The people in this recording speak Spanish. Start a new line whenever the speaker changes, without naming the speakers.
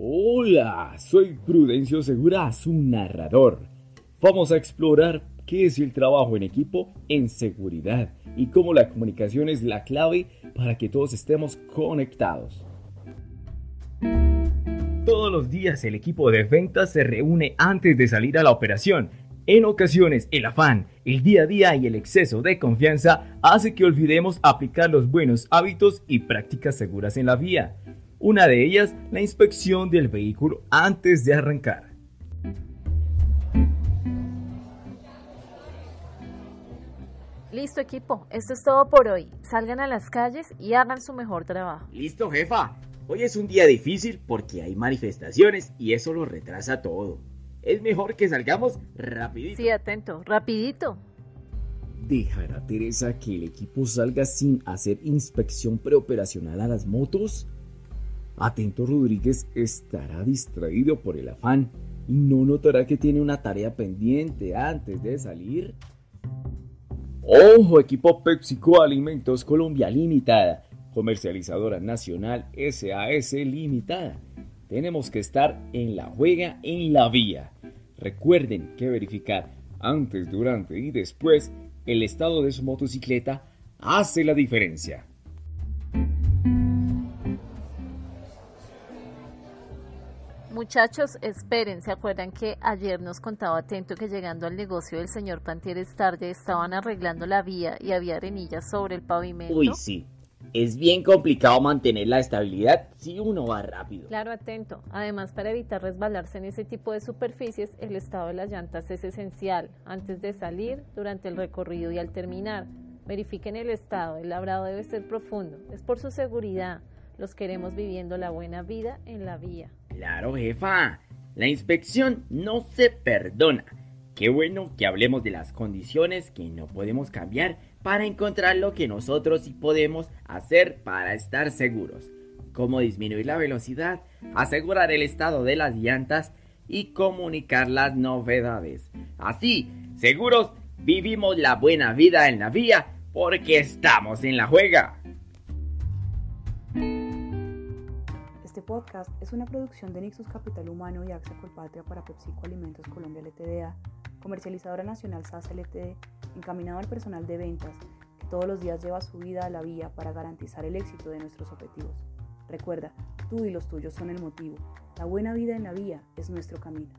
Hola, soy Prudencio Segura, su narrador. Vamos a explorar qué es el trabajo en equipo en seguridad y cómo la comunicación es la clave para que todos estemos conectados. Todos los días el equipo de ventas se reúne antes de salir a la operación. En ocasiones el afán, el día a día y el exceso de confianza hace que olvidemos aplicar los buenos hábitos y prácticas seguras en la vía. Una de ellas, la inspección del vehículo antes de arrancar.
Listo equipo, esto es todo por hoy. Salgan a las calles y hagan su mejor trabajo.
Listo jefa, hoy es un día difícil porque hay manifestaciones y eso lo retrasa todo. Es mejor que salgamos rapidito.
Sí, atento, rapidito.
¿Dejará Teresa que el equipo salga sin hacer inspección preoperacional a las motos? Atento Rodríguez estará distraído por el afán y no notará que tiene una tarea pendiente antes de salir. Ojo, equipo PepsiCo Alimentos Colombia Limitada, comercializadora nacional SAS Limitada. Tenemos que estar en la juega en la vía. Recuerden que verificar antes, durante y después el estado de su motocicleta hace la diferencia.
Muchachos, esperen, ¿se acuerdan que ayer nos contaba Atento que llegando al negocio del señor Pantieres tarde estaban arreglando la vía y había arenillas sobre el pavimento?
Uy, sí. Es bien complicado mantener la estabilidad si uno va rápido.
Claro, atento. Además, para evitar resbalarse en ese tipo de superficies, el estado de las llantas es esencial. Antes de salir, durante el recorrido y al terminar, verifiquen el estado. El labrado debe ser profundo. Es por su seguridad. Los queremos viviendo la buena vida en la vía.
Claro, jefa. La inspección no se perdona. Qué bueno que hablemos de las condiciones que no podemos cambiar para encontrar lo que nosotros sí podemos hacer para estar seguros. Como disminuir la velocidad, asegurar el estado de las llantas y comunicar las novedades. Así, seguros, vivimos la buena vida en la vía porque estamos en la juega.
Este podcast es una producción de Nixus Capital Humano y AXA Colpatria para PepsiCo Alimentos Colombia LTDA, comercializadora nacional SAS LTD, encaminado al personal de ventas que todos los días lleva su vida a la vía para garantizar el éxito de nuestros objetivos. Recuerda, tú y los tuyos son el motivo. La buena vida en la vía es nuestro camino.